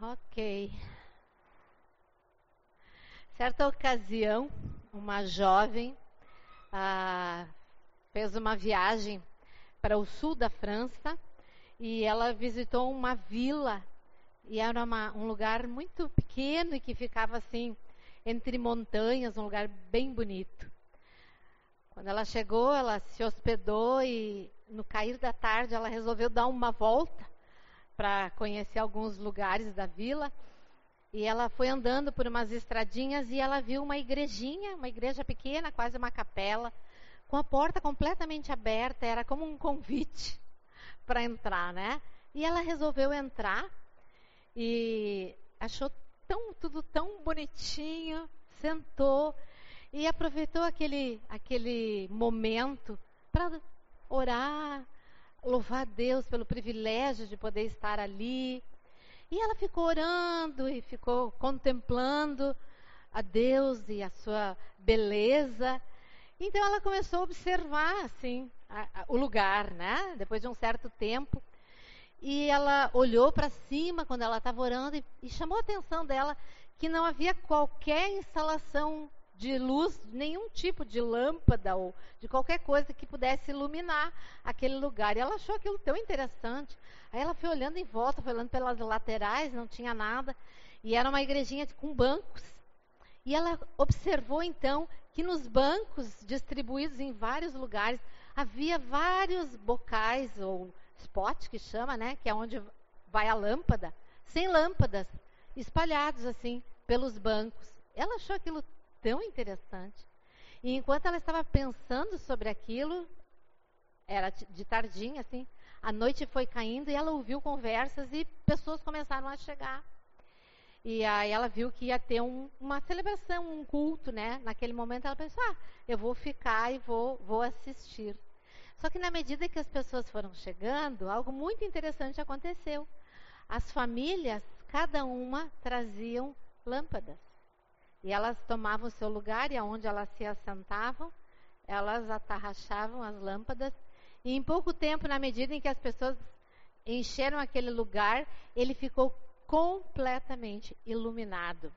Ok. Certa ocasião, uma jovem ah, fez uma viagem para o sul da França e ela visitou uma vila e era uma, um lugar muito pequeno e que ficava assim entre montanhas, um lugar bem bonito. Quando ela chegou, ela se hospedou e no cair da tarde ela resolveu dar uma volta para conhecer alguns lugares da vila. E ela foi andando por umas estradinhas e ela viu uma igrejinha, uma igreja pequena, quase uma capela, com a porta completamente aberta, era como um convite para entrar, né? E ela resolveu entrar e achou tão, tudo tão bonitinho, sentou e aproveitou aquele, aquele momento para orar, louvar a Deus pelo privilégio de poder estar ali. E ela ficou orando e ficou contemplando a Deus e a sua beleza. Então ela começou a observar assim a, a, o lugar, né? Depois de um certo tempo, e ela olhou para cima quando ela estava orando e, e chamou a atenção dela que não havia qualquer instalação de luz, nenhum tipo de lâmpada ou de qualquer coisa que pudesse iluminar aquele lugar. E ela achou aquilo tão interessante. Aí ela foi olhando em volta, foi olhando pelas laterais, não tinha nada. E era uma igrejinha com bancos. E ela observou então que nos bancos distribuídos em vários lugares havia vários bocais ou spot que chama, né, que é onde vai a lâmpada, sem lâmpadas, espalhados assim pelos bancos. Ela achou aquilo tão interessante. E enquanto ela estava pensando sobre aquilo, era de tardinha, assim, a noite foi caindo e ela ouviu conversas e pessoas começaram a chegar. E aí ela viu que ia ter um, uma celebração, um culto, né? Naquele momento ela pensou, ah, eu vou ficar e vou, vou assistir. Só que na medida que as pessoas foram chegando, algo muito interessante aconteceu. As famílias, cada uma, traziam lâmpadas. E elas tomavam o seu lugar e aonde elas se assentavam, elas atarrachavam as lâmpadas. E em pouco tempo, na medida em que as pessoas encheram aquele lugar, ele ficou completamente iluminado.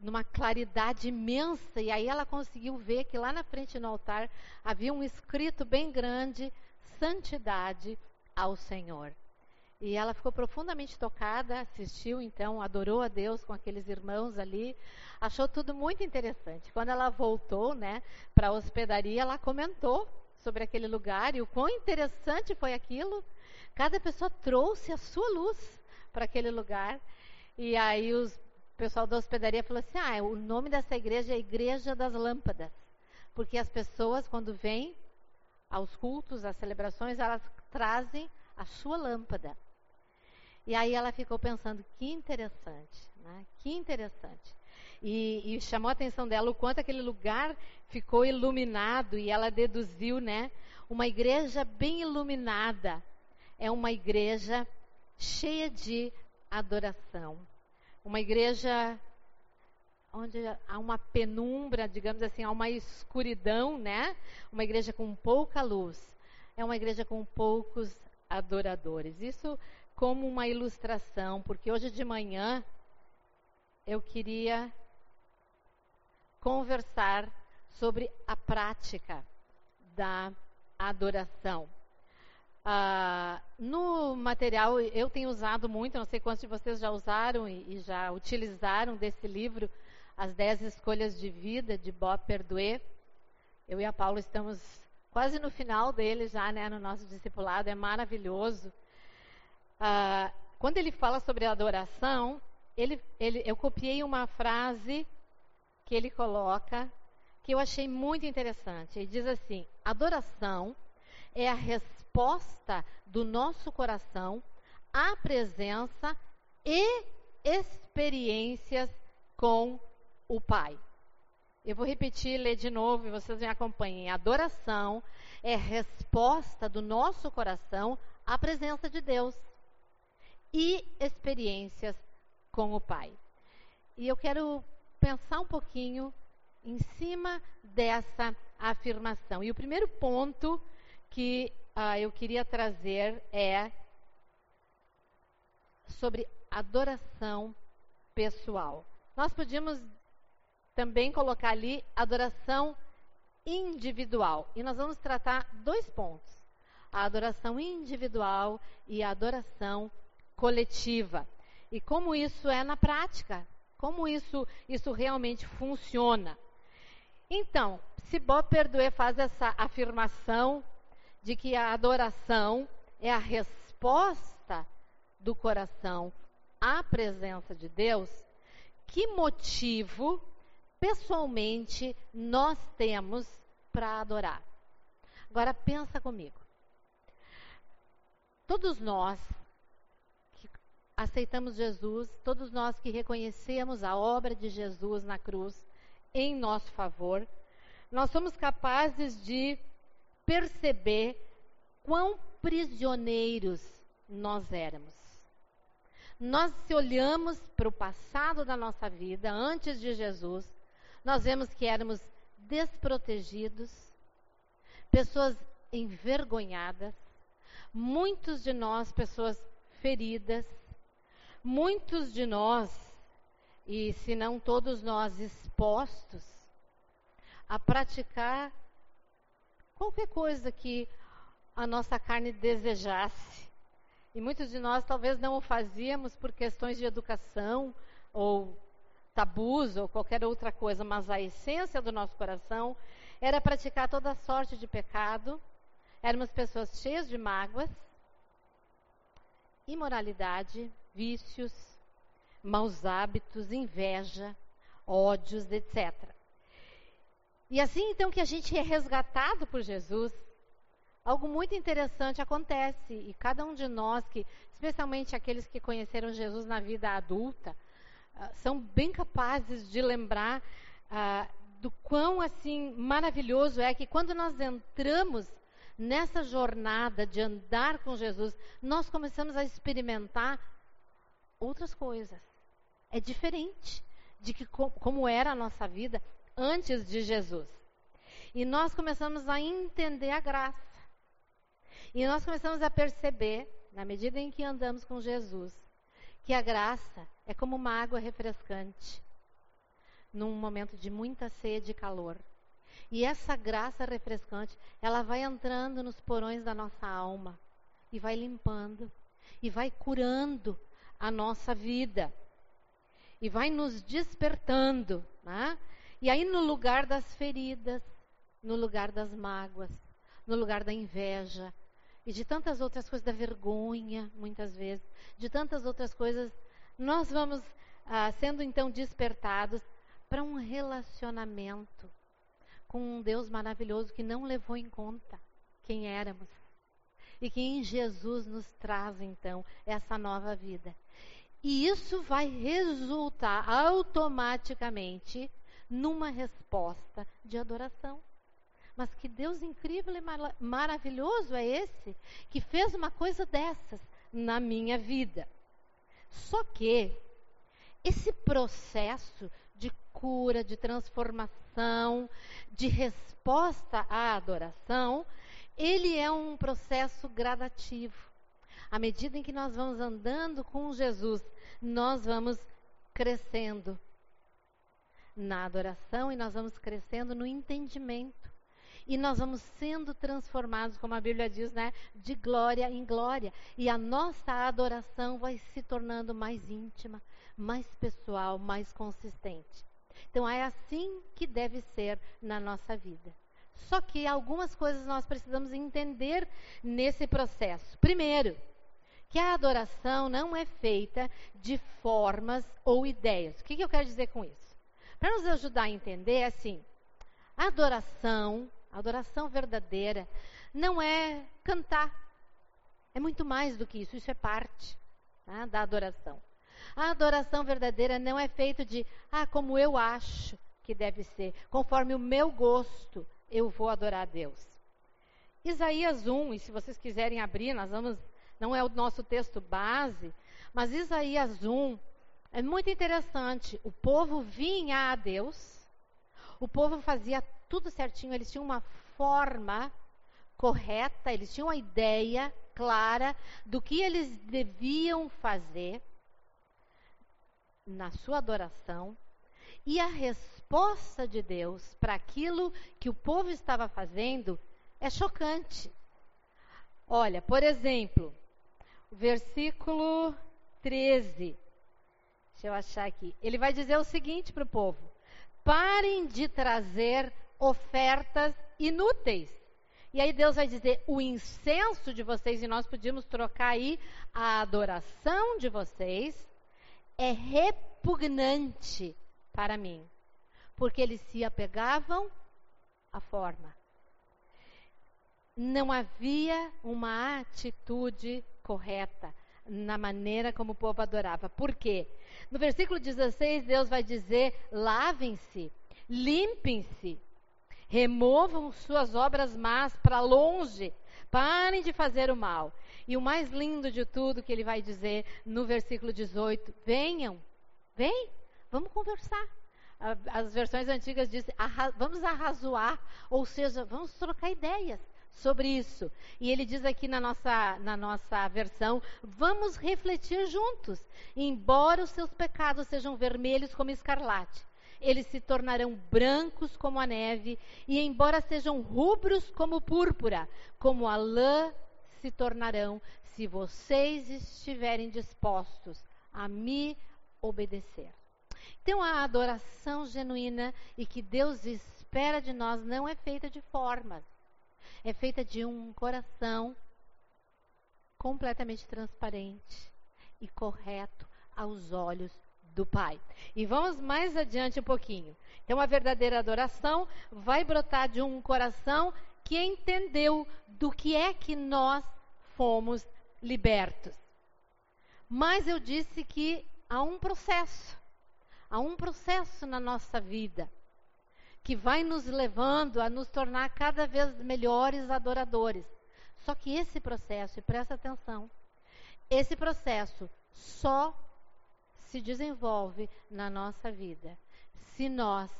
Numa claridade imensa. E aí ela conseguiu ver que lá na frente no altar havia um escrito bem grande: Santidade ao Senhor. E ela ficou profundamente tocada, assistiu então, adorou a Deus com aqueles irmãos ali, achou tudo muito interessante. Quando ela voltou, né, para a hospedaria, ela comentou sobre aquele lugar e o quão interessante foi aquilo. Cada pessoa trouxe a sua luz para aquele lugar. E aí os, o pessoal da hospedaria falou assim: "Ah, o nome dessa igreja é Igreja das Lâmpadas". Porque as pessoas quando vêm aos cultos, às celebrações, elas trazem a sua lâmpada. E aí ela ficou pensando, que interessante, né? que interessante. E, e, chamou a atenção dela o quanto aquele lugar ficou iluminado e ela deduziu, né? Uma igreja bem iluminada é uma igreja cheia de adoração. Uma igreja onde há uma penumbra, digamos assim, há uma escuridão, né? Uma igreja com pouca luz. É uma igreja com poucos adoradores. Isso como uma ilustração, porque hoje de manhã eu queria conversar sobre a prática da adoração. Ah, no material, eu tenho usado muito, não sei quantos de vocês já usaram e, e já utilizaram desse livro, As Dez Escolhas de Vida, de Bob Perduet. Eu e a Paula estamos quase no final dele já, né, no nosso discipulado, é maravilhoso. Ah, quando ele fala sobre adoração, ele, ele, eu copiei uma frase que ele coloca que eu achei muito interessante. Ele diz assim: adoração é a resposta do nosso coração à presença e experiências com o Pai. Eu vou repetir, ler de novo e vocês me acompanhem. Adoração é resposta do nosso coração à presença de Deus e experiências com o Pai. E eu quero pensar um pouquinho em cima dessa afirmação. E o primeiro ponto que uh, eu queria trazer é sobre adoração pessoal. Nós podíamos também colocar ali adoração individual. E nós vamos tratar dois pontos: a adoração individual e a adoração coletiva. E como isso é na prática, como isso, isso realmente funciona. Então, se Bob Perdue faz essa afirmação de que a adoração é a resposta do coração à presença de Deus, que motivo pessoalmente nós temos para adorar? Agora pensa comigo. Todos nós que aceitamos Jesus, todos nós que reconhecemos a obra de Jesus na cruz em nosso favor, nós somos capazes de perceber quão prisioneiros nós éramos. Nós, se olhamos para o passado da nossa vida, antes de Jesus, nós vemos que éramos desprotegidos, pessoas envergonhadas, muitos de nós, pessoas feridas, muitos de nós, e se não todos nós, expostos a praticar qualquer coisa que a nossa carne desejasse. E muitos de nós talvez não o fazíamos por questões de educação ou tabus ou qualquer outra coisa, mas a essência do nosso coração era praticar toda sorte de pecado. Éramos pessoas cheias de mágoas, imoralidade, vícios, maus hábitos, inveja, ódios, etc. E assim então que a gente é resgatado por Jesus, algo muito interessante acontece e cada um de nós que, especialmente aqueles que conheceram Jesus na vida adulta, são bem capazes de lembrar uh, do quão assim maravilhoso é que quando nós entramos nessa jornada de andar com Jesus, nós começamos a experimentar outras coisas. É diferente de que como era a nossa vida antes de Jesus. E nós começamos a entender a graça. E nós começamos a perceber, na medida em que andamos com Jesus, que a graça é como uma água refrescante num momento de muita sede e calor. E essa graça refrescante, ela vai entrando nos porões da nossa alma e vai limpando e vai curando a nossa vida e vai nos despertando, né? E aí, no lugar das feridas, no lugar das mágoas, no lugar da inveja e de tantas outras coisas, da vergonha, muitas vezes, de tantas outras coisas, nós vamos ah, sendo então despertados para um relacionamento com um Deus maravilhoso que não levou em conta quem éramos e que em Jesus nos traz então essa nova vida. E isso vai resultar automaticamente numa resposta de adoração. Mas que Deus incrível e mar maravilhoso é esse que fez uma coisa dessas na minha vida. Só que esse processo de cura, de transformação, de resposta à adoração, ele é um processo gradativo. À medida em que nós vamos andando com Jesus, nós vamos crescendo na adoração e nós vamos crescendo no entendimento. E nós vamos sendo transformados, como a Bíblia diz, né, de glória em glória. E a nossa adoração vai se tornando mais íntima, mais pessoal, mais consistente. Então é assim que deve ser na nossa vida. Só que algumas coisas nós precisamos entender nesse processo. Primeiro, que a adoração não é feita de formas ou ideias. O que, que eu quero dizer com isso? Para nos ajudar a entender, é assim, a adoração, a adoração verdadeira, não é cantar. É muito mais do que isso, isso é parte né, da adoração. A adoração verdadeira não é feita de, ah, como eu acho que deve ser, conforme o meu gosto, eu vou adorar a Deus. Isaías 1, e se vocês quiserem abrir, nós vamos, não é o nosso texto base, mas Isaías 1, é muito interessante. O povo vinha a Deus, o povo fazia tudo certinho, eles tinham uma forma correta, eles tinham uma ideia clara do que eles deviam fazer. na sua adoração e a resposta de Deus para aquilo que o povo estava fazendo é chocante. Olha, por exemplo, versículo 13. Deixa eu achar aqui. Ele vai dizer o seguinte para o povo: parem de trazer ofertas inúteis. E aí Deus vai dizer: o incenso de vocês, e nós podíamos trocar aí a adoração de vocês, é repugnante para mim, porque eles se apegavam à forma. Não havia uma atitude correta na maneira como o povo adorava. Por quê? No versículo 16, Deus vai dizer: lavem-se, limpem-se, removam suas obras más para longe, parem de fazer o mal. E o mais lindo de tudo que ele vai dizer no versículo 18: venham, vem, vamos conversar. As versões antigas dizem, vamos arrazoar, ou seja, vamos trocar ideias sobre isso. E ele diz aqui na nossa, na nossa versão: vamos refletir juntos. Embora os seus pecados sejam vermelhos como escarlate, eles se tornarão brancos como a neve, e embora sejam rubros como púrpura, como a lã se tornarão, se vocês estiverem dispostos a me obedecer. Então, a adoração genuína e que Deus espera de nós não é feita de formas é feita de um coração completamente transparente e correto aos olhos do Pai. E vamos mais adiante um pouquinho. Então, a verdadeira adoração vai brotar de um coração que entendeu do que é que nós fomos libertos. Mas eu disse que há um processo, há um processo na nossa vida que vai nos levando a nos tornar cada vez melhores adoradores. Só que esse processo, e presta atenção, esse processo só se desenvolve na nossa vida se nós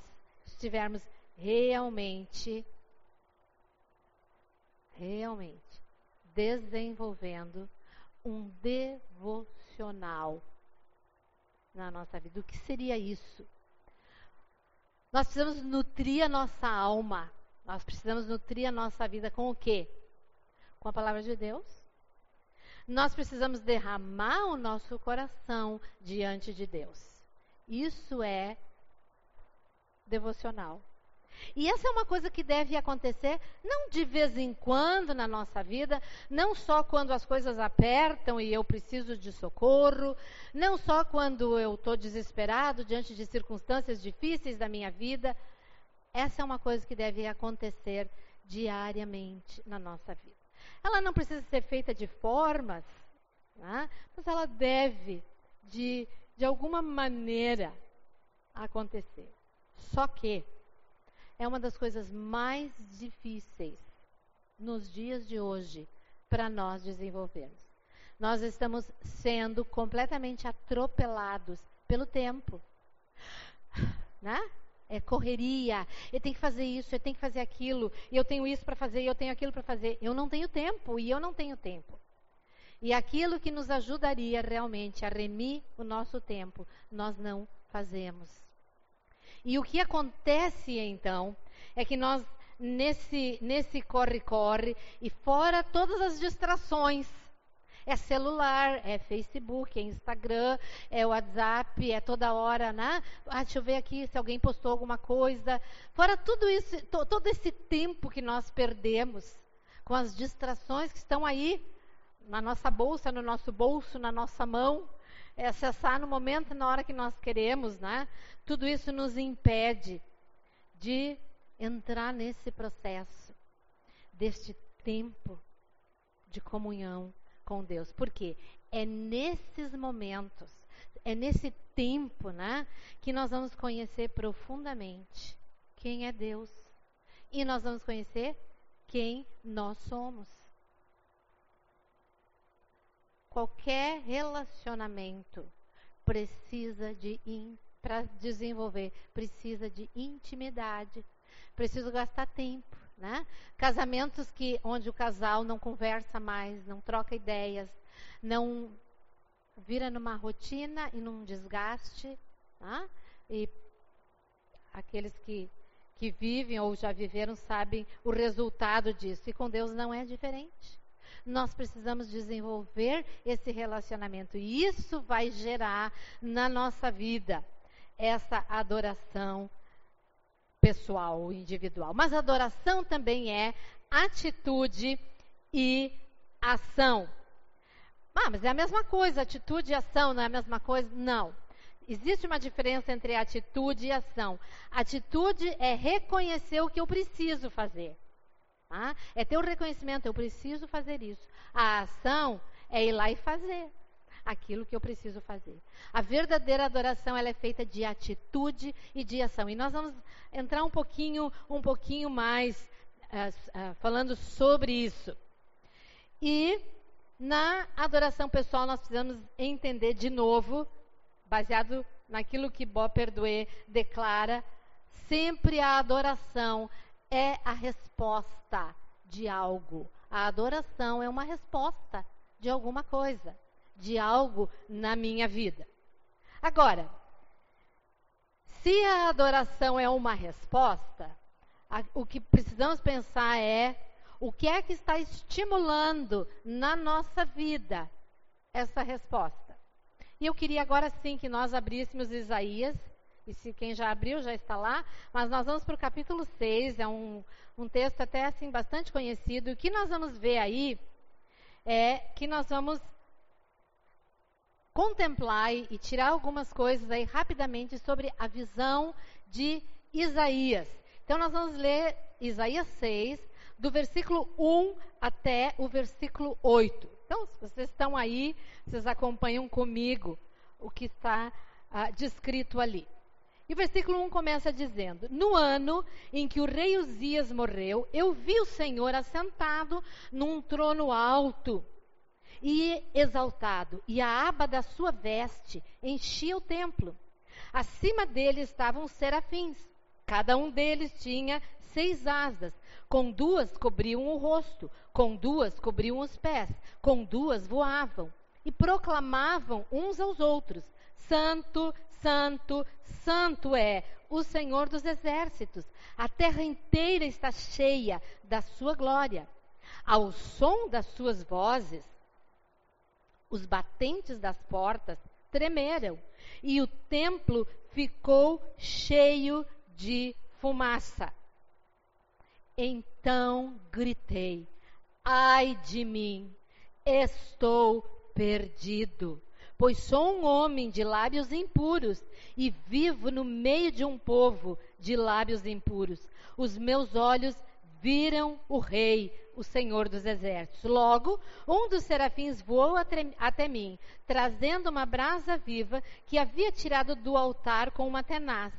estivermos realmente, realmente desenvolvendo um devocional na nossa vida. O que seria isso? Nós precisamos nutrir a nossa alma. Nós precisamos nutrir a nossa vida com o quê? Com a palavra de Deus. Nós precisamos derramar o nosso coração diante de Deus. Isso é devocional. E essa é uma coisa que deve acontecer não de vez em quando na nossa vida, não só quando as coisas apertam e eu preciso de socorro, não só quando eu estou desesperado diante de circunstâncias difíceis da minha vida. Essa é uma coisa que deve acontecer diariamente na nossa vida. Ela não precisa ser feita de formas, né? mas ela deve, de, de alguma maneira, acontecer. Só que é uma das coisas mais difíceis nos dias de hoje para nós desenvolvermos. Nós estamos sendo completamente atropelados pelo tempo. Né? É correria, eu tenho que fazer isso, eu tenho que fazer aquilo, eu tenho isso para fazer, eu tenho aquilo para fazer. Eu não tenho tempo e eu não tenho tempo. E aquilo que nos ajudaria realmente a remir o nosso tempo, nós não fazemos. E o que acontece então é que nós, nesse, nesse corre-corre, e fora todas as distrações, é celular, é Facebook, é Instagram, é WhatsApp, é toda hora, né? Ah, deixa eu ver aqui se alguém postou alguma coisa. Fora tudo isso, to, todo esse tempo que nós perdemos com as distrações que estão aí na nossa bolsa, no nosso bolso, na nossa mão, é acessar no momento, na hora que nós queremos, né? Tudo isso nos impede de entrar nesse processo, deste tempo de comunhão com Deus. Por quê? É nesses momentos, é nesse tempo, né, que nós vamos conhecer profundamente quem é Deus. E nós vamos conhecer quem nós somos. Qualquer relacionamento precisa de para desenvolver, precisa de intimidade, precisa gastar tempo, né? Casamentos que onde o casal não conversa mais, não troca ideias, não vira numa rotina e num desgaste, tá? e aqueles que, que vivem ou já viveram sabem o resultado disso, e com Deus não é diferente. Nós precisamos desenvolver esse relacionamento, e isso vai gerar na nossa vida essa adoração pessoal individual. Mas adoração também é atitude e ação. Ah, mas é a mesma coisa, atitude e ação não é a mesma coisa? Não. Existe uma diferença entre atitude e ação. Atitude é reconhecer o que eu preciso fazer. Tá? É ter o reconhecimento, eu preciso fazer isso. A ação é ir lá e fazer aquilo que eu preciso fazer. A verdadeira adoração ela é feita de atitude e de ação. E nós vamos entrar um pouquinho, um pouquinho mais uh, uh, falando sobre isso. E na adoração pessoal nós precisamos entender de novo, baseado naquilo que Bob Perdoe declara, sempre a adoração é a resposta de algo. A adoração é uma resposta de alguma coisa de algo na minha vida. Agora, se a adoração é uma resposta, a, o que precisamos pensar é o que é que está estimulando na nossa vida essa resposta. E eu queria agora sim que nós abríssemos Isaías, e se quem já abriu já está lá, mas nós vamos para o capítulo 6, é um, um texto até assim bastante conhecido. E o que nós vamos ver aí é que nós vamos contemplar e tirar algumas coisas aí rapidamente sobre a visão de Isaías. Então nós vamos ler Isaías 6, do versículo 1 até o versículo 8. Então, se vocês estão aí, vocês acompanham comigo o que está ah, descrito ali. E o versículo 1 começa dizendo: No ano em que o rei Uzias morreu, eu vi o Senhor assentado num trono alto e exaltado, e a aba da sua veste enchia o templo. Acima dele estavam serafins. Cada um deles tinha seis asas. Com duas cobriam o rosto, com duas cobriam os pés, com duas voavam. E proclamavam uns aos outros: Santo, Santo, Santo é o Senhor dos exércitos. A terra inteira está cheia da sua glória. Ao som das suas vozes, os batentes das portas tremeram e o templo ficou cheio de fumaça. Então gritei: Ai de mim, estou perdido, pois sou um homem de lábios impuros e vivo no meio de um povo de lábios impuros. Os meus olhos viram o Rei, o Senhor dos Exércitos. Logo, um dos serafins voou até mim, trazendo uma brasa viva que havia tirado do altar com uma tenaz.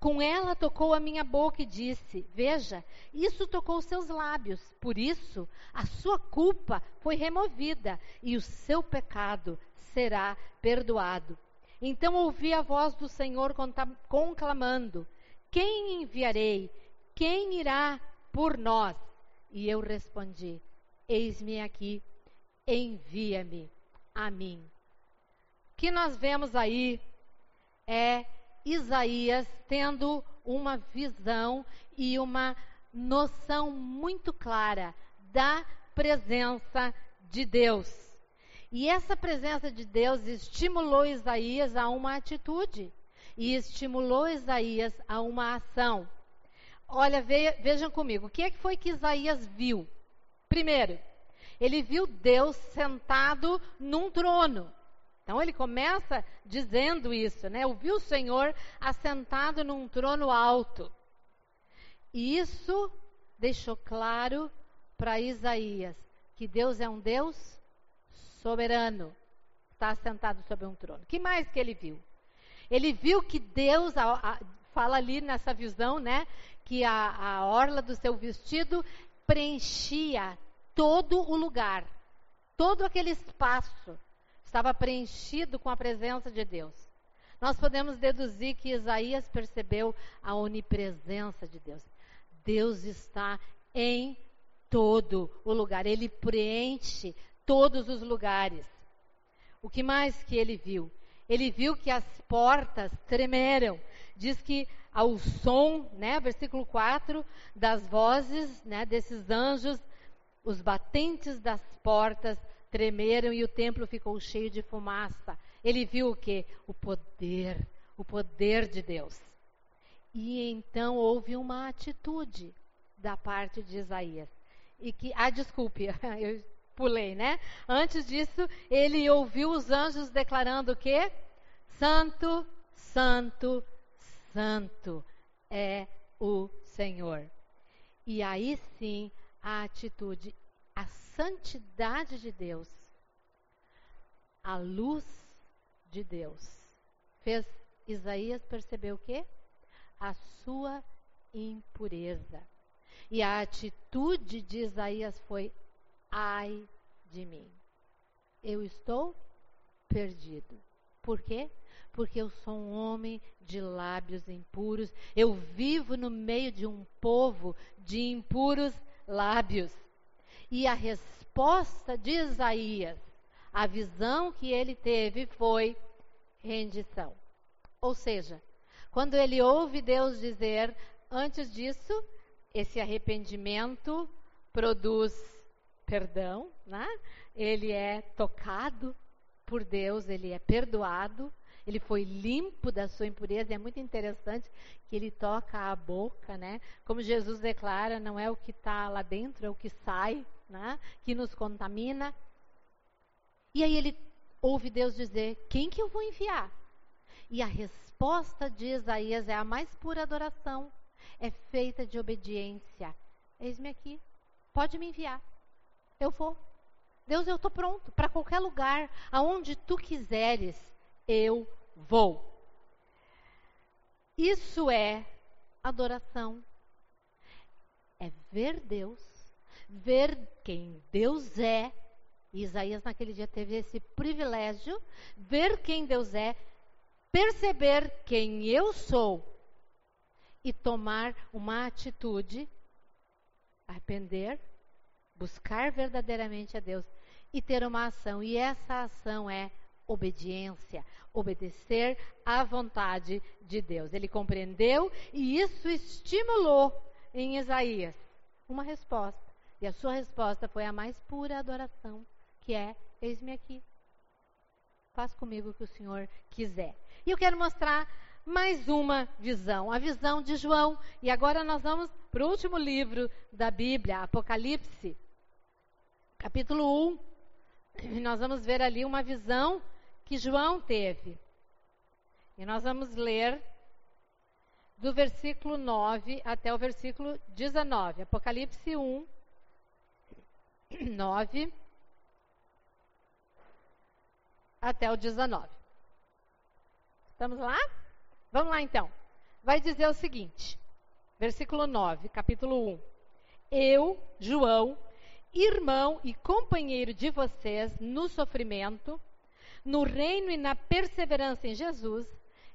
Com ela tocou a minha boca e disse: Veja, isso tocou seus lábios. Por isso, a sua culpa foi removida e o seu pecado será perdoado. Então ouvi a voz do Senhor conclamando: Quem enviarei? Quem irá por nós? E eu respondi: Eis-me aqui, envia-me a mim. O que nós vemos aí é Isaías tendo uma visão e uma noção muito clara da presença de Deus. E essa presença de Deus estimulou Isaías a uma atitude e estimulou Isaías a uma ação. Olha, vejam comigo, o que, é que foi que Isaías viu? Primeiro, ele viu Deus sentado num trono. Então ele começa dizendo isso, né? Ouviu o Senhor assentado num trono alto. E isso deixou claro para Isaías que Deus é um Deus soberano, está assentado sobre um trono. que mais que ele viu? Ele viu que Deus, fala ali nessa visão, né? que a, a orla do seu vestido preenchia todo o lugar, todo aquele espaço estava preenchido com a presença de Deus. Nós podemos deduzir que Isaías percebeu a onipresença de Deus. Deus está em todo o lugar, ele preenche todos os lugares. O que mais que ele viu? Ele viu que as portas tremeram. Diz que ao som, né, versículo 4, das vozes, né, desses anjos, os batentes das portas tremeram e o templo ficou cheio de fumaça. Ele viu o que? O poder, o poder de Deus. E então houve uma atitude da parte de Isaías. E que, ah, desculpe, eu pulei, né? Antes disso, ele ouviu os anjos declarando o quê? Santo, santo, santo é o Senhor. E aí sim, a atitude, a santidade de Deus, a luz de Deus, fez Isaías perceber o quê? A sua impureza. E a atitude de Isaías foi: ai de mim. Eu estou perdido. Por quê? Porque eu sou um homem de lábios impuros. Eu vivo no meio de um povo de impuros lábios. E a resposta de Isaías, a visão que ele teve foi rendição. Ou seja, quando ele ouve Deus dizer, antes disso, esse arrependimento produz perdão, né? ele é tocado por Deus, ele é perdoado, ele foi limpo da sua impureza. É muito interessante que ele toca a boca, né? Como Jesus declara, não é o que está lá dentro, é o que sai, né? Que nos contamina. E aí ele ouve Deus dizer: Quem que eu vou enviar? E a resposta de Isaías é a mais pura adoração é feita de obediência. Eis-me aqui, pode me enviar. Eu vou. Deus, eu estou pronto para qualquer lugar, aonde tu quiseres, eu vou. Isso é adoração. É ver Deus, ver quem Deus é. Isaías naquele dia teve esse privilégio, ver quem Deus é, perceber quem eu sou e tomar uma atitude, arrepender, buscar verdadeiramente a Deus e ter uma ação. E essa ação é obediência, obedecer à vontade de Deus. Ele compreendeu e isso estimulou em Isaías uma resposta. E a sua resposta foi a mais pura adoração, que é: Eis-me aqui. Faz comigo o que o Senhor quiser. E eu quero mostrar mais uma visão, a visão de João. E agora nós vamos para o último livro da Bíblia, Apocalipse, capítulo 1. E nós vamos ver ali uma visão que João teve. E nós vamos ler do versículo 9 até o versículo 19. Apocalipse 1, 9 até o 19. Estamos lá? Vamos lá então. Vai dizer o seguinte, versículo 9, capítulo 1. Eu, João, irmão e companheiro de vocês no sofrimento, no reino e na perseverança em Jesus,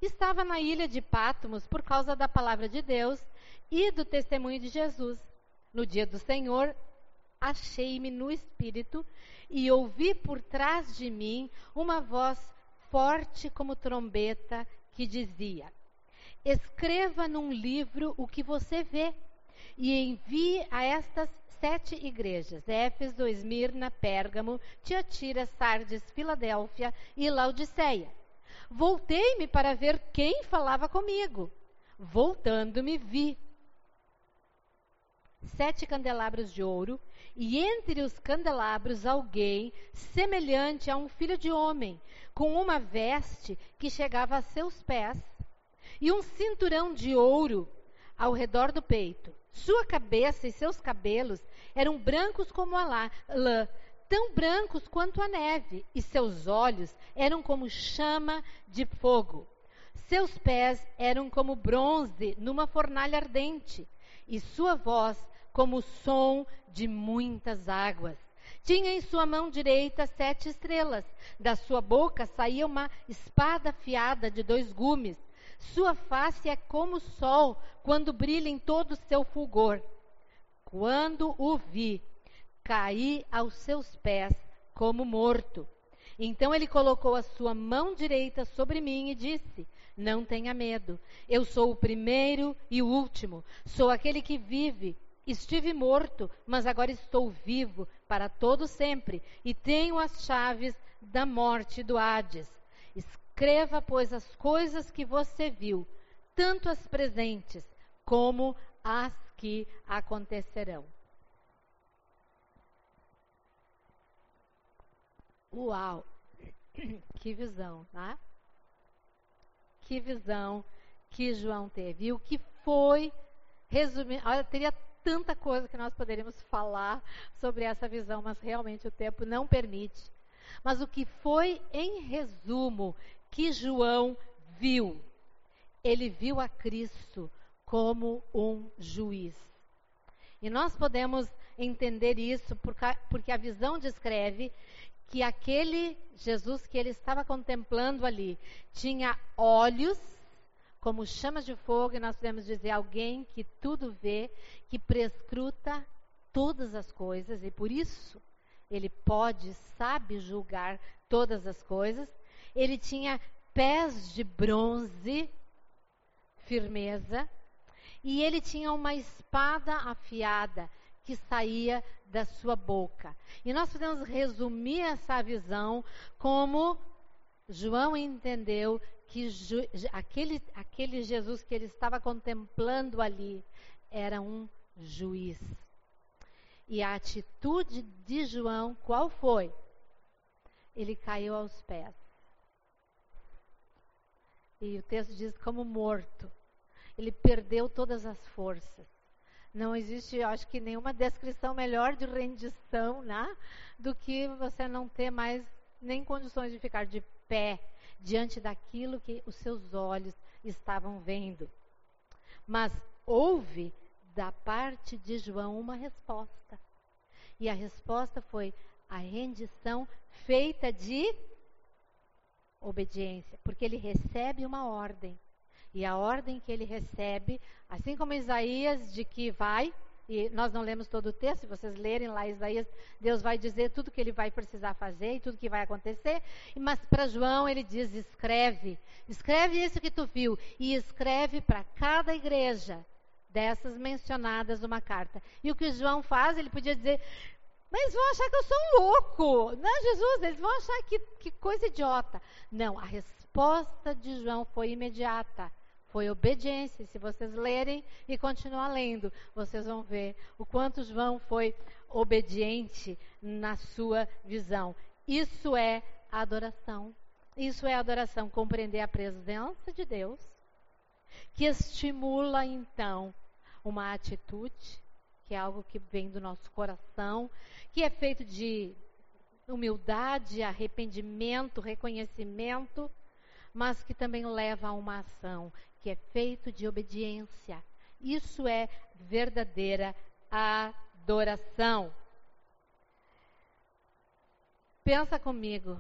estava na ilha de Pátimos por causa da palavra de Deus e do testemunho de Jesus. No dia do Senhor, achei-me no espírito e ouvi por trás de mim uma voz forte como trombeta que dizia: Escreva num livro o que você vê e envie a estas sete igrejas: Éfeso, Esmirna, Pérgamo, Tiatira, Sardes, Filadélfia e Laodiceia. Voltei-me para ver quem falava comigo. Voltando-me, vi sete candelabros de ouro, e entre os candelabros alguém semelhante a um filho de homem, com uma veste que chegava a seus pés, e um cinturão de ouro ao redor do peito. Sua cabeça e seus cabelos eram brancos como a lã, tão brancos quanto a neve, e seus olhos eram como chama de fogo. Seus pés eram como bronze numa fornalha ardente, e sua voz como o som de muitas águas. Tinha em sua mão direita sete estrelas. Da sua boca saía uma espada afiada de dois gumes. Sua face é como o sol quando brilha em todo o seu fulgor. Quando o vi, caí aos seus pés como morto. Então ele colocou a sua mão direita sobre mim e disse: Não tenha medo, eu sou o primeiro e o último, sou aquele que vive. Estive morto, mas agora estou vivo para todo sempre e tenho as chaves da morte do Hades. Escreva, pois, as coisas que você viu, tanto as presentes como as que acontecerão. Uau! Que visão, né? Que visão que João teve. E o que foi, resumindo, olha, teria tanta coisa que nós poderíamos falar sobre essa visão, mas realmente o tempo não permite. Mas o que foi, em resumo, que João viu? Ele viu a Cristo como um juiz. E nós podemos entender isso porque a visão descreve que aquele Jesus que ele estava contemplando ali tinha olhos como chamas de fogo, e nós podemos dizer alguém que tudo vê, que prescruta todas as coisas, e por isso ele pode, sabe julgar todas as coisas. Ele tinha pés de bronze, firmeza, e ele tinha uma espada afiada que saía da sua boca. E nós podemos resumir essa visão como João entendeu que aquele, aquele Jesus que ele estava contemplando ali era um juiz. E a atitude de João, qual foi? Ele caiu aos pés. E o texto diz como morto. Ele perdeu todas as forças. Não existe, acho que nenhuma descrição melhor de rendição, né? Do que você não ter mais nem condições de ficar de pé diante daquilo que os seus olhos estavam vendo. Mas houve da parte de João uma resposta. E a resposta foi a rendição feita de obediência, porque ele recebe uma ordem. E a ordem que ele recebe, assim como Isaías, de que vai, e nós não lemos todo o texto, se vocês lerem lá Isaías, Deus vai dizer tudo que ele vai precisar fazer e tudo que vai acontecer. Mas para João ele diz: escreve, escreve isso que tu viu e escreve para cada igreja dessas mencionadas uma carta. E o que João faz, ele podia dizer: mas vão achar que eu sou um louco. Não, Jesus, eles vão achar que, que coisa idiota. Não, a resposta de João foi imediata. Foi obediência. Se vocês lerem e continuar lendo, vocês vão ver o quanto João foi obediente na sua visão. Isso é adoração. Isso é adoração, compreender a presença de Deus, que estimula então uma atitude, que é algo que vem do nosso coração, que é feito de humildade, arrependimento, reconhecimento, mas que também leva a uma ação, que é feito de obediência. Isso é verdadeira adoração. Pensa comigo.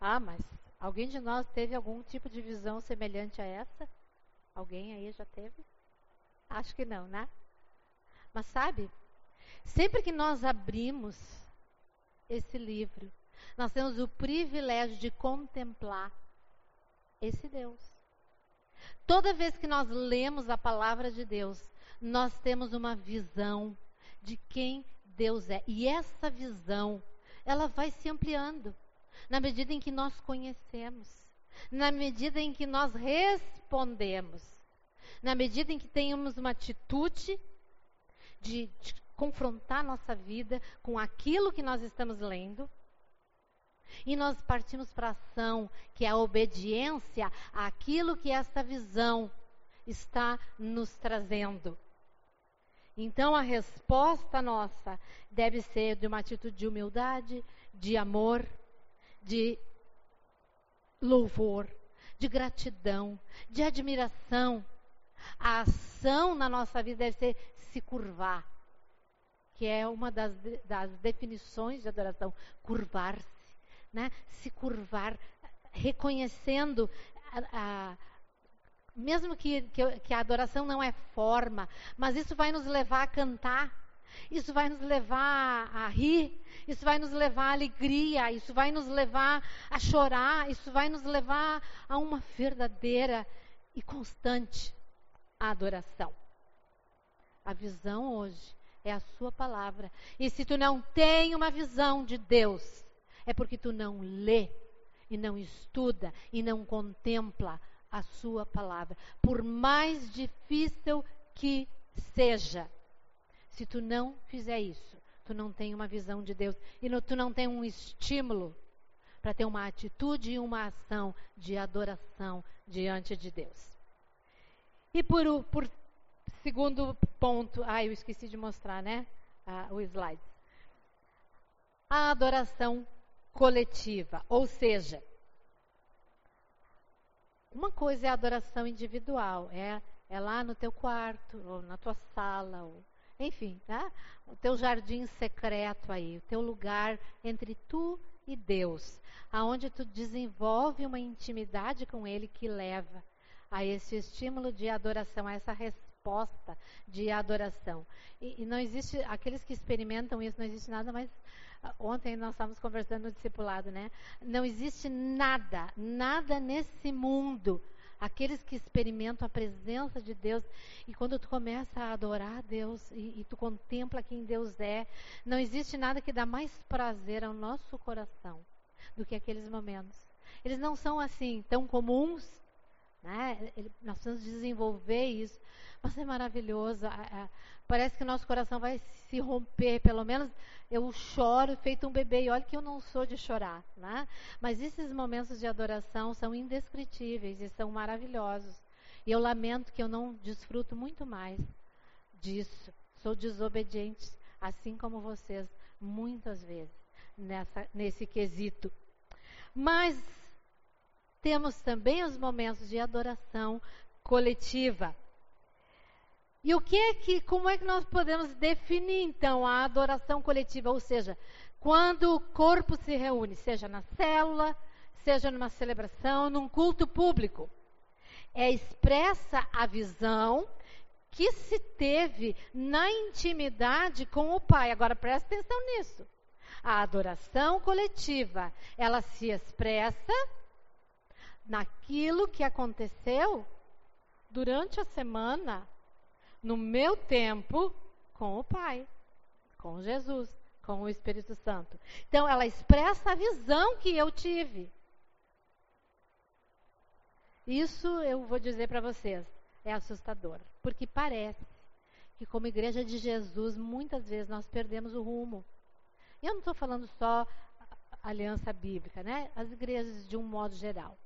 Ah, mas alguém de nós teve algum tipo de visão semelhante a essa? Alguém aí já teve? Acho que não, né? Mas sabe, sempre que nós abrimos esse livro, nós temos o privilégio de contemplar esse Deus. Toda vez que nós lemos a palavra de Deus, nós temos uma visão de quem Deus é. E essa visão, ela vai se ampliando na medida em que nós conhecemos, na medida em que nós respondemos, na medida em que tenhamos uma atitude de, de confrontar nossa vida com aquilo que nós estamos lendo e nós partimos para a ação, que é a obediência àquilo que esta visão está nos trazendo. Então a resposta nossa deve ser de uma atitude de humildade, de amor, de louvor, de gratidão, de admiração. A ação na nossa vida deve ser se curvar, que é uma das, das definições de adoração, curvar-se né? se curvar, reconhecendo a, a mesmo que, que, que, a adoração não é forma, mas isso vai nos levar a cantar, Isso vai nos levar a rir, isso vai nos levar à alegria, isso vai nos levar a chorar, isso vai nos levar a uma verdadeira e constante adoração. A visão hoje é a sua palavra. E se tu não tem uma visão de Deus, é porque tu não lê e não estuda e não contempla a sua palavra. Por mais difícil que seja, se tu não fizer isso, tu não tem uma visão de Deus e no, tu não tem um estímulo para ter uma atitude e uma ação de adoração diante de Deus. E por, por segundo ponto, ah, eu esqueci de mostrar, né? Ah, o slide. A adoração coletiva, ou seja, uma coisa é a adoração individual, é, é lá no teu quarto, ou na tua sala, ou, enfim, tá? o teu jardim secreto aí, o teu lugar entre tu e Deus, aonde tu desenvolve uma intimidade com Ele que leva a esse estímulo de adoração, a essa resposta de adoração. E, e não existe, aqueles que experimentam isso, não existe nada mais Ontem nós estávamos conversando no discipulado, né? Não existe nada, nada nesse mundo. Aqueles que experimentam a presença de Deus e quando tu começa a adorar a Deus e, e tu contempla quem Deus é, não existe nada que dá mais prazer ao nosso coração do que aqueles momentos. Eles não são assim tão comuns, né? Nós precisamos desenvolver isso, mas é maravilhoso. Parece que o nosso coração vai se romper, pelo menos eu choro feito um bebê, e olha que eu não sou de chorar, né? Mas esses momentos de adoração são indescritíveis e são maravilhosos. E eu lamento que eu não desfruto muito mais disso. Sou desobediente, assim como vocês, muitas vezes, nessa, nesse quesito. Mas temos também os momentos de adoração coletiva. E o que é que, como é que nós podemos definir então a adoração coletiva? Ou seja, quando o corpo se reúne, seja na célula, seja numa celebração, num culto público, é expressa a visão que se teve na intimidade com o Pai. Agora presta atenção nisso. A adoração coletiva, ela se expressa naquilo que aconteceu durante a semana no meu tempo com o Pai, com Jesus, com o Espírito Santo. Então, ela expressa a visão que eu tive. Isso eu vou dizer para vocês, é assustador, porque parece que, como igreja de Jesus, muitas vezes nós perdemos o rumo. E eu não estou falando só aliança bíblica, né? As igrejas de um modo geral.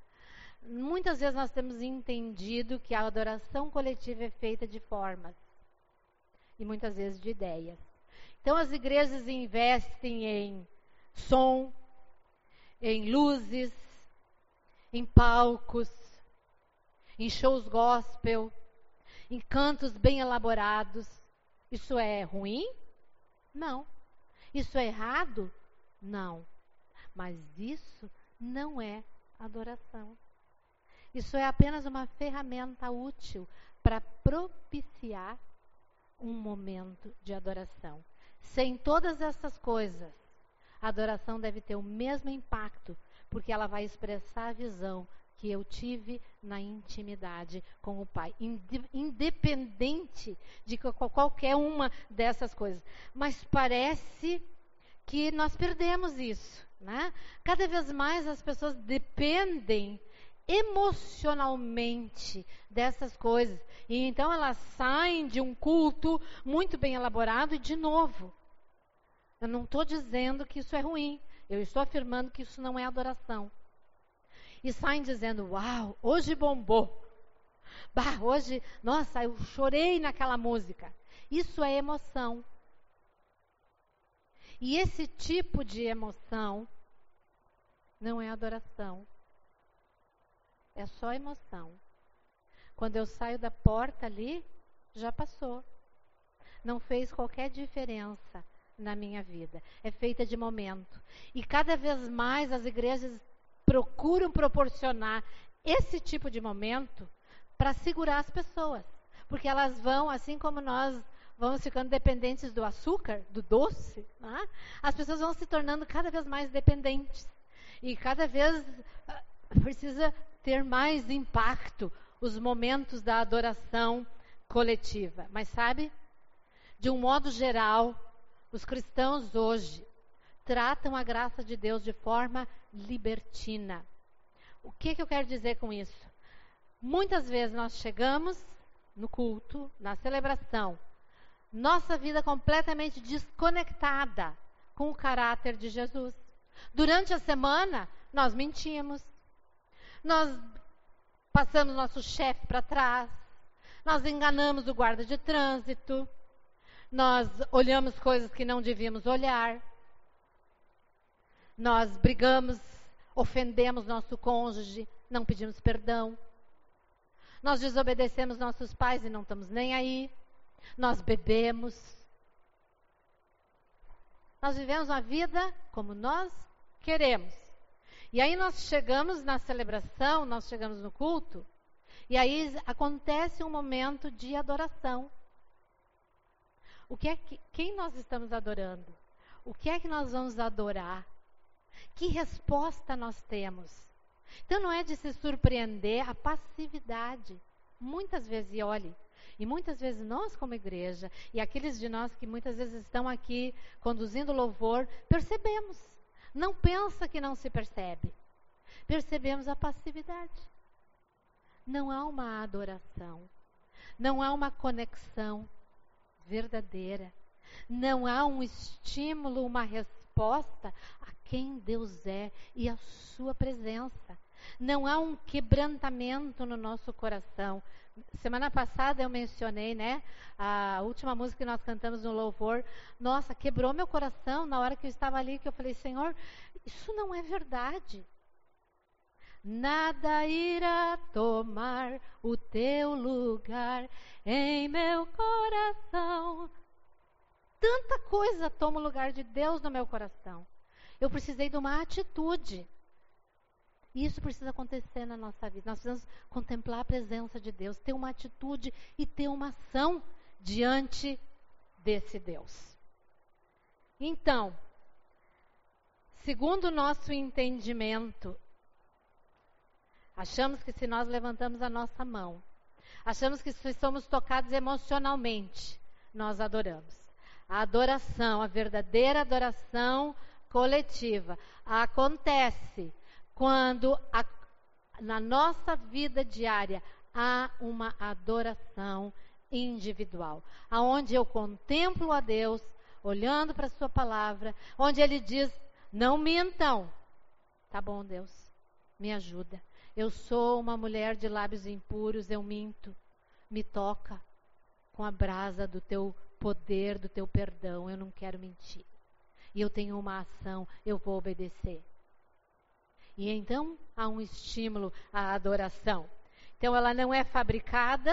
Muitas vezes nós temos entendido que a adoração coletiva é feita de formas e muitas vezes de ideias. Então as igrejas investem em som, em luzes, em palcos, em shows gospel, em cantos bem elaborados. Isso é ruim? Não. Isso é errado? Não. Mas isso não é adoração. Isso é apenas uma ferramenta útil para propiciar um momento de adoração. Sem todas essas coisas, a adoração deve ter o mesmo impacto, porque ela vai expressar a visão que eu tive na intimidade com o Pai, independente de qualquer uma dessas coisas. Mas parece que nós perdemos isso, né? Cada vez mais as pessoas dependem emocionalmente dessas coisas. E então elas saem de um culto muito bem elaborado e de novo. Eu não estou dizendo que isso é ruim. Eu estou afirmando que isso não é adoração. E saem dizendo: Uau, hoje bombou. Bah, hoje, nossa, eu chorei naquela música. Isso é emoção. E esse tipo de emoção não é adoração. É só emoção. Quando eu saio da porta ali, já passou. Não fez qualquer diferença na minha vida. É feita de momento. E cada vez mais as igrejas procuram proporcionar esse tipo de momento para segurar as pessoas. Porque elas vão, assim como nós vamos ficando dependentes do açúcar, do doce, né? as pessoas vão se tornando cada vez mais dependentes. E cada vez ah, precisa ter mais impacto os momentos da adoração coletiva. Mas sabe, de um modo geral, os cristãos hoje tratam a graça de Deus de forma libertina. O que, que eu quero dizer com isso? Muitas vezes nós chegamos no culto, na celebração, nossa vida completamente desconectada com o caráter de Jesus. Durante a semana, nós mentimos, nós passamos nosso chefe para trás, nós enganamos o guarda de trânsito, nós olhamos coisas que não devíamos olhar, nós brigamos, ofendemos nosso cônjuge, não pedimos perdão. Nós desobedecemos nossos pais e não estamos nem aí. Nós bebemos. Nós vivemos uma vida como nós queremos. E aí nós chegamos na celebração, nós chegamos no culto, e aí acontece um momento de adoração. O que é que, quem nós estamos adorando? O que é que nós vamos adorar? Que resposta nós temos? Então não é de se surpreender a passividade. Muitas vezes, e olhe, e muitas vezes nós, como igreja, e aqueles de nós que muitas vezes estão aqui conduzindo louvor, percebemos. Não pensa que não se percebe. Percebemos a passividade. Não há uma adoração. Não há uma conexão verdadeira. Não há um estímulo, uma resposta a quem Deus é e a sua presença não há um quebrantamento no nosso coração. Semana passada eu mencionei, né? A última música que nós cantamos no louvor. Nossa, quebrou meu coração na hora que eu estava ali, que eu falei, Senhor, isso não é verdade. Nada irá tomar o teu lugar em meu coração. Tanta coisa toma o lugar de Deus no meu coração. Eu precisei de uma atitude. Isso precisa acontecer na nossa vida. Nós precisamos contemplar a presença de Deus, ter uma atitude e ter uma ação diante desse Deus. Então, segundo o nosso entendimento, achamos que se nós levantamos a nossa mão, achamos que se somos tocados emocionalmente, nós adoramos. A adoração, a verdadeira adoração coletiva, acontece quando a, na nossa vida diária há uma adoração individual, aonde eu contemplo a Deus, olhando para a sua palavra, onde ele diz: "Não mintam". Tá bom, Deus. Me ajuda. Eu sou uma mulher de lábios impuros, eu minto. Me toca com a brasa do teu poder, do teu perdão. Eu não quero mentir. E eu tenho uma ação, eu vou obedecer. E então há um estímulo à adoração. Então ela não é fabricada,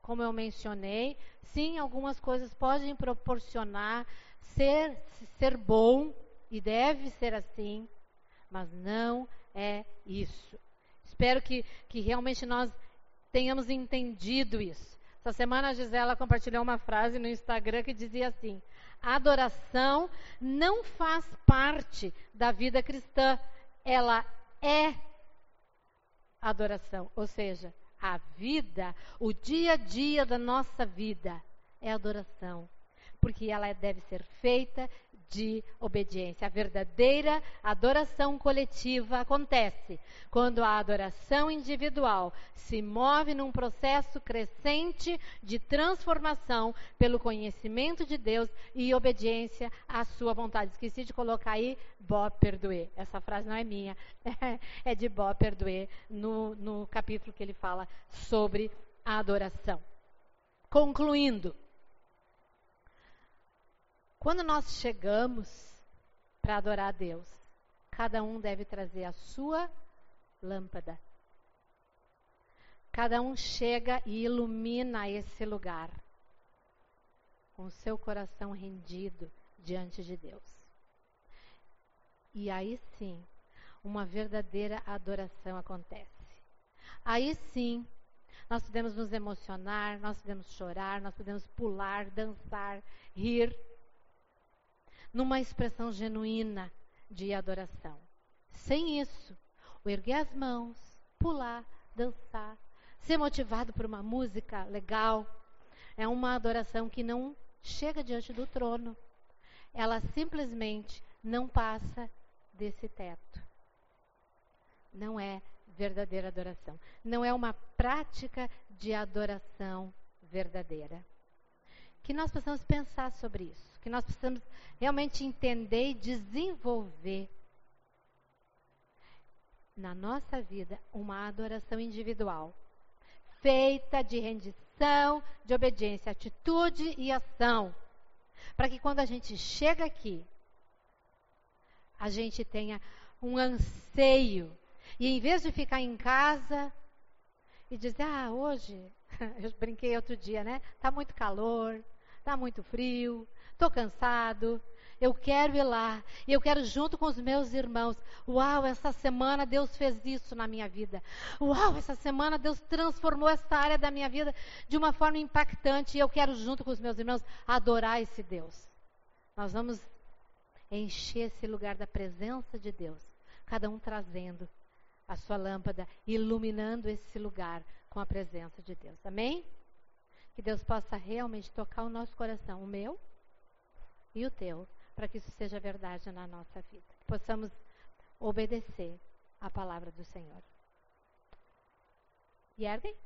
como eu mencionei. Sim, algumas coisas podem proporcionar ser, ser bom, e deve ser assim, mas não é isso. Espero que, que realmente nós tenhamos entendido isso. Essa semana a Gisela compartilhou uma frase no Instagram que dizia assim: adoração não faz parte da vida cristã, ela é adoração. Ou seja, a vida, o dia a dia da nossa vida é adoração. Porque ela deve ser feita de obediência. A verdadeira adoração coletiva acontece quando a adoração individual se move num processo crescente de transformação pelo conhecimento de Deus e obediência à sua vontade. Esqueci de colocar aí Bob Perdoe. Essa frase não é minha, é de Bob Perdoe no, no capítulo que ele fala sobre a adoração. Concluindo, quando nós chegamos para adorar a Deus, cada um deve trazer a sua lâmpada. Cada um chega e ilumina esse lugar com o seu coração rendido diante de Deus. E aí sim, uma verdadeira adoração acontece. Aí sim, nós podemos nos emocionar, nós podemos chorar, nós podemos pular, dançar, rir, numa expressão genuína de adoração. Sem isso, o erguer as mãos, pular, dançar, ser motivado por uma música legal, é uma adoração que não chega diante do trono. Ela simplesmente não passa desse teto. Não é verdadeira adoração. Não é uma prática de adoração verdadeira. Que nós possamos pensar sobre isso, que nós possamos realmente entender e desenvolver na nossa vida uma adoração individual, feita de rendição, de obediência, atitude e ação, para que quando a gente chega aqui, a gente tenha um anseio e em vez de ficar em casa e dizer, ah, hoje, eu brinquei outro dia, né? Tá muito calor, tá muito frio, tô cansado, eu quero ir lá, eu quero junto com os meus irmãos. Uau, essa semana Deus fez isso na minha vida. Uau, essa semana Deus transformou essa área da minha vida de uma forma impactante, e eu quero junto com os meus irmãos adorar esse Deus. Nós vamos encher esse lugar da presença de Deus, cada um trazendo a sua lâmpada, iluminando esse lugar com a presença de Deus. Amém? Que Deus possa realmente tocar o nosso coração, o meu e o teu, para que isso seja verdade na nossa vida. Possamos obedecer a palavra do Senhor. E erguem?